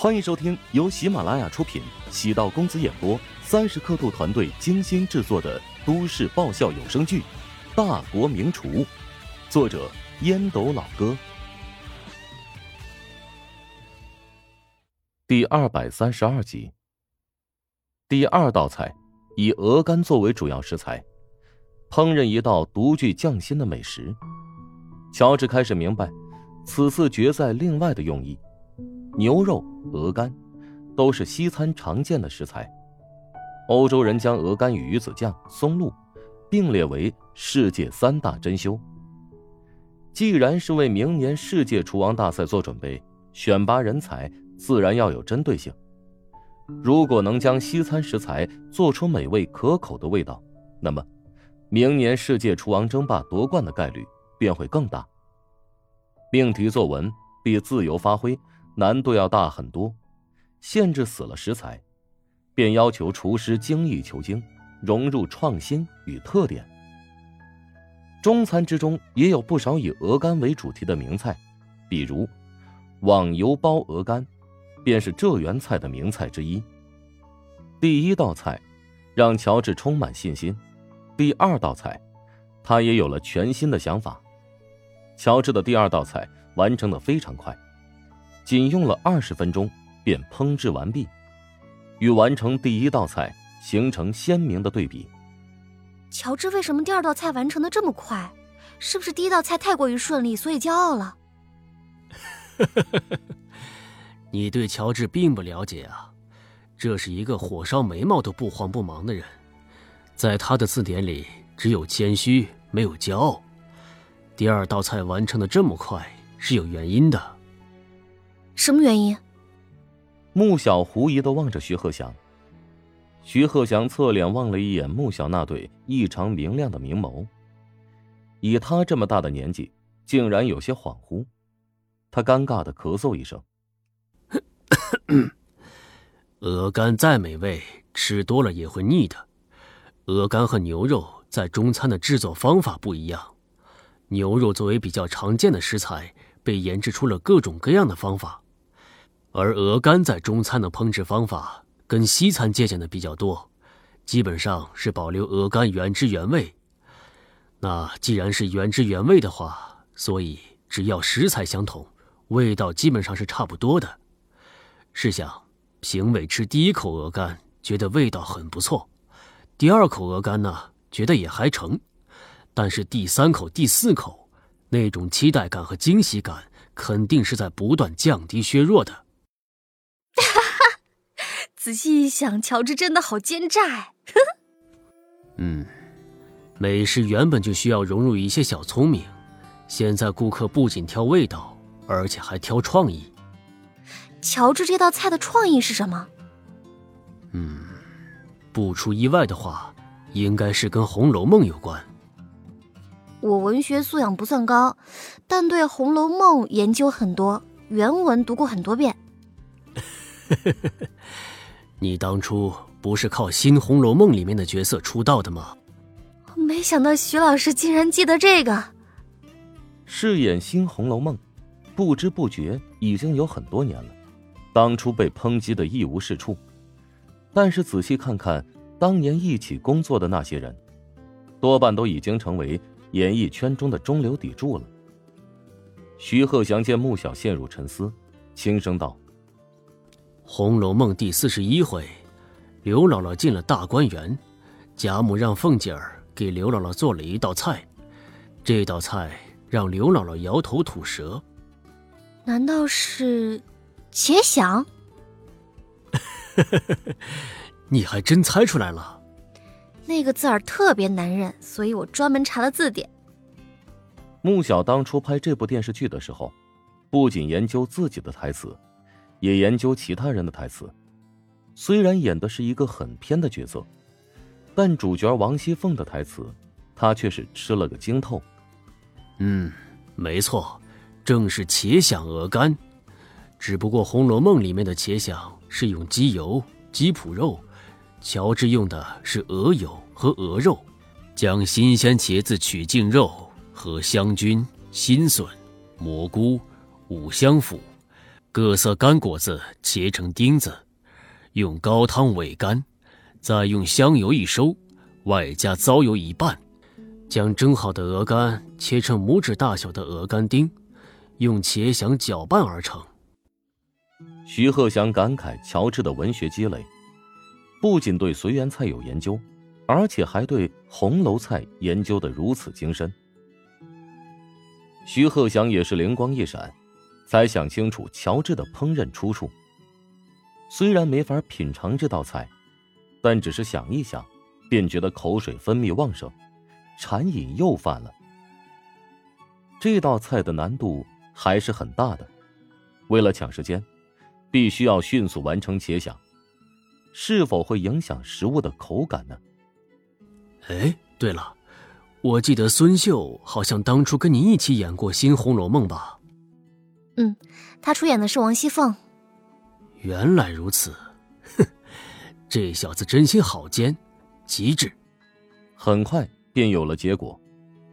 欢迎收听由喜马拉雅出品、喜道公子演播、三十刻度团队精心制作的都市爆笑有声剧《大国名厨》，作者烟斗老哥，第二百三十二集。第二道菜以鹅肝作为主要食材，烹饪一道独具匠心的美食。乔治开始明白，此次决赛另外的用意。牛肉、鹅肝，都是西餐常见的食材。欧洲人将鹅肝与鱼子酱、松露并列为世界三大珍馐。既然是为明年世界厨王大赛做准备，选拔人才自然要有针对性。如果能将西餐食材做出美味可口的味道，那么明年世界厨王争霸夺冠的概率便会更大。命题作文比自由发挥。难度要大很多，限制死了食材，便要求厨师精益求精，融入创新与特点。中餐之中也有不少以鹅肝为主题的名菜，比如网油包鹅肝，便是浙园菜的名菜之一。第一道菜让乔治充满信心，第二道菜他也有了全新的想法。乔治的第二道菜完成的非常快。仅用了二十分钟便烹制完毕，与完成第一道菜形成鲜明的对比。乔治为什么第二道菜完成的这么快？是不是第一道菜太过于顺利，所以骄傲了？你对乔治并不了解啊，这是一个火烧眉毛都不慌不忙的人，在他的字典里只有谦虚，没有骄傲。第二道菜完成的这么快是有原因的。什么原因？穆小狐疑的望着徐鹤翔，徐鹤翔侧脸望了一眼穆小那对异常明亮的明眸。以他这么大的年纪，竟然有些恍惚。他尴尬的咳嗽一声：“鹅肝再美味，吃多了也会腻的。鹅肝和牛肉在中餐的制作方法不一样。牛肉作为比较常见的食材，被研制出了各种各样的方法。”而鹅肝在中餐的烹制方法跟西餐借鉴的比较多，基本上是保留鹅肝原汁原味。那既然是原汁原味的话，所以只要食材相同，味道基本上是差不多的。试想，评委吃第一口鹅肝觉得味道很不错，第二口鹅肝呢觉得也还成，但是第三口、第四口，那种期待感和惊喜感肯定是在不断降低、削弱的。仔细一想，乔治真的好奸诈哎。嗯，美食原本就需要融入一些小聪明。现在顾客不仅挑味道，而且还挑创意。乔治这道菜的创意是什么？嗯，不出意外的话，应该是跟《红楼梦》有关。我文学素养不算高，但对《红楼梦》研究很多，原文读过很多遍。你当初不是靠《新红楼梦》里面的角色出道的吗？没想到徐老师竟然记得这个。饰演《新红楼梦》，不知不觉已经有很多年了。当初被抨击的一无是处，但是仔细看看当年一起工作的那些人，多半都已经成为演艺圈中的中流砥柱了。徐鹤翔见穆小陷入沉思，轻声道。《红楼梦》第四十一回，刘姥姥进了大观园，贾母让凤姐儿给刘姥姥做了一道菜，这道菜让刘姥姥摇头吐舌。难道是且想？你还真猜出来了。那个字儿特别难认，所以我专门查了字典。穆小当初拍这部电视剧的时候，不仅研究自己的台词。也研究其他人的台词，虽然演的是一个很偏的角色，但主角王熙凤的台词，他却是吃了个精透。嗯，没错，正是茄想鹅肝，只不过《红楼梦》里面的茄想是用鸡油、鸡脯肉，乔治用的是鹅油和鹅肉，将新鲜茄子取净肉和香菌、新笋、蘑菇、五香腐。各色干果子切成丁子，用高汤煨干，再用香油一收，外加糟油一拌，将蒸好的鹅肝切成拇指大小的鹅肝丁，用茄想搅拌而成。徐鹤祥感慨乔治的文学积累，不仅对随园菜有研究，而且还对红楼菜研究的如此精深。徐鹤祥也是灵光一闪。才想清楚乔治的烹饪出处。虽然没法品尝这道菜，但只是想一想，便觉得口水分泌旺盛，馋瘾又犯了。这道菜的难度还是很大的，为了抢时间，必须要迅速完成且想，是否会影响食物的口感呢？哎，对了，我记得孙秀好像当初跟你一起演过《新红楼梦》吧？嗯，他出演的是王熙凤。原来如此，哼，这小子真心好奸，机智。很快便有了结果，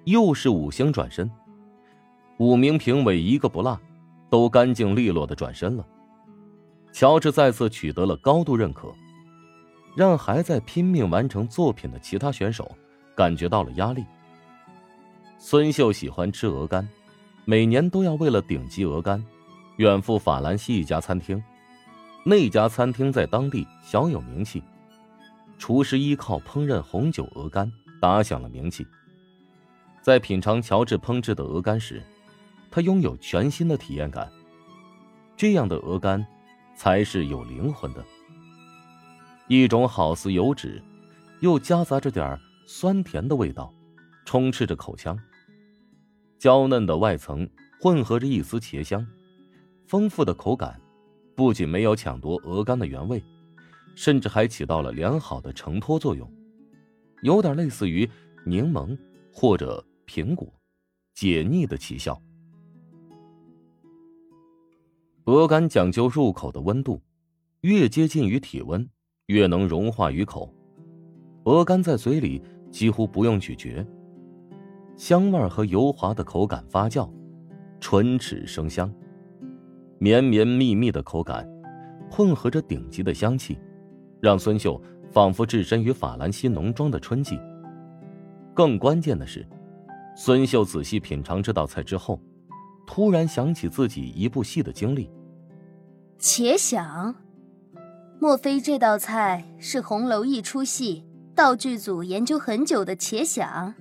又是五星转身，五名评委一个不落，都干净利落的转身了。乔治再次取得了高度认可，让还在拼命完成作品的其他选手感觉到了压力。孙秀喜欢吃鹅肝。每年都要为了顶级鹅肝，远赴法兰西一家餐厅。那家餐厅在当地小有名气，厨师依靠烹饪红酒鹅肝打响了名气。在品尝乔治烹制的鹅肝时，他拥有全新的体验感。这样的鹅肝，才是有灵魂的。一种好似油脂，又夹杂着点酸甜的味道，充斥着口腔。娇嫩的外层混合着一丝茄香，丰富的口感，不仅没有抢夺鹅肝的原味，甚至还起到了良好的承托作用，有点类似于柠檬或者苹果，解腻的奇效。鹅肝讲究入口的温度，越接近于体温，越能融化于口。鹅肝在嘴里几乎不用咀嚼。香味和油滑的口感发酵，唇齿生香，绵绵密密的口感，混合着顶级的香气，让孙秀仿佛置身于法兰西农庄的春季。更关键的是，孙秀仔细品尝这道菜之后，突然想起自己一部戏的经历。且想，莫非这道菜是红楼一出戏道具组研究很久的？且想。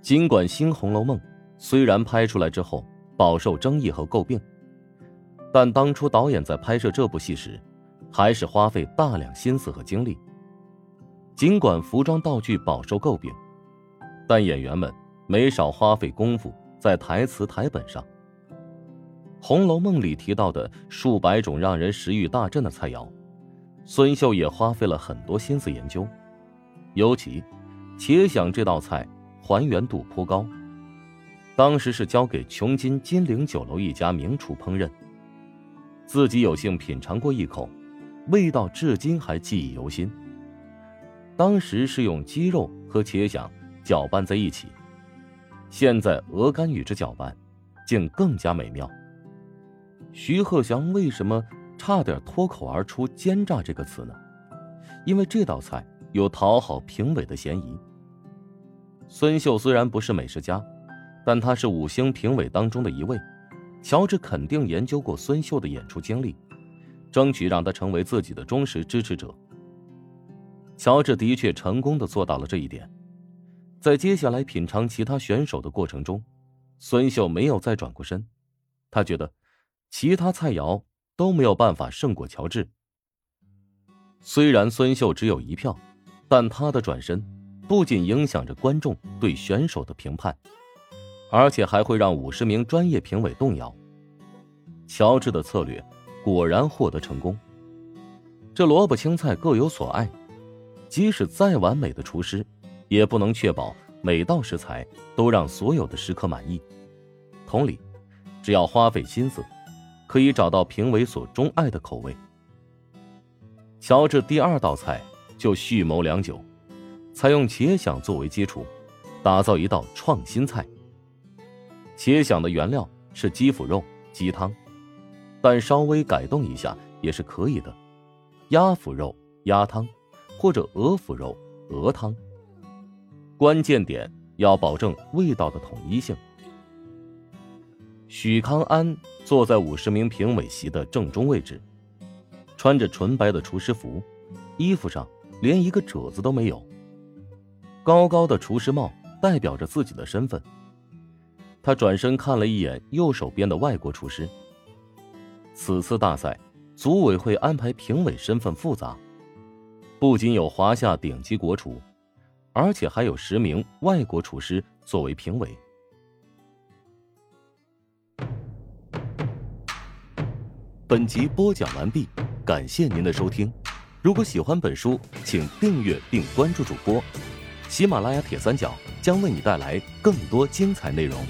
尽管《新红楼梦》虽然拍出来之后饱受争议和诟病，但当初导演在拍摄这部戏时，还是花费大量心思和精力。尽管服装道具饱受诟病，但演员们没少花费功夫在台词台本上。《红楼梦》里提到的数百种让人食欲大振的菜肴，孙秀也花费了很多心思研究，尤其，且想这道菜。还原度颇高，当时是交给琼金金陵酒楼一家名厨烹饪，自己有幸品尝过一口，味道至今还记忆犹新。当时是用鸡肉和茄想搅拌在一起，现在鹅肝与之搅拌，竟更加美妙。徐鹤祥为什么差点脱口而出“奸诈”这个词呢？因为这道菜有讨好评委的嫌疑。孙秀虽然不是美食家，但他是五星评委当中的一位。乔治肯定研究过孙秀的演出经历，争取让他成为自己的忠实支持者。乔治的确成功的做到了这一点。在接下来品尝其他选手的过程中，孙秀没有再转过身。他觉得，其他菜肴都没有办法胜过乔治。虽然孙秀只有一票，但他的转身。不仅影响着观众对选手的评判，而且还会让五十名专业评委动摇。乔治的策略果然获得成功。这萝卜青菜各有所爱，即使再完美的厨师，也不能确保每道食材都让所有的食客满意。同理，只要花费心思，可以找到评委所钟爱的口味。乔治第二道菜就蓄谋良久。采用茄想作为基础，打造一道创新菜。茄想的原料是鸡脯肉、鸡汤，但稍微改动一下也是可以的。鸭腐肉鸭汤，或者鹅腐肉鹅汤。关键点要保证味道的统一性。许康安坐在五十名评委席的正中位置，穿着纯白的厨师服，衣服上连一个褶子都没有。高高的厨师帽代表着自己的身份。他转身看了一眼右手边的外国厨师。此次大赛，组委会安排评委身份复杂，不仅有华夏顶级国厨，而且还有十名外国厨师作为评委。本集播讲完毕，感谢您的收听。如果喜欢本书，请订阅并关注主播。喜马拉雅铁三角将为你带来更多精彩内容。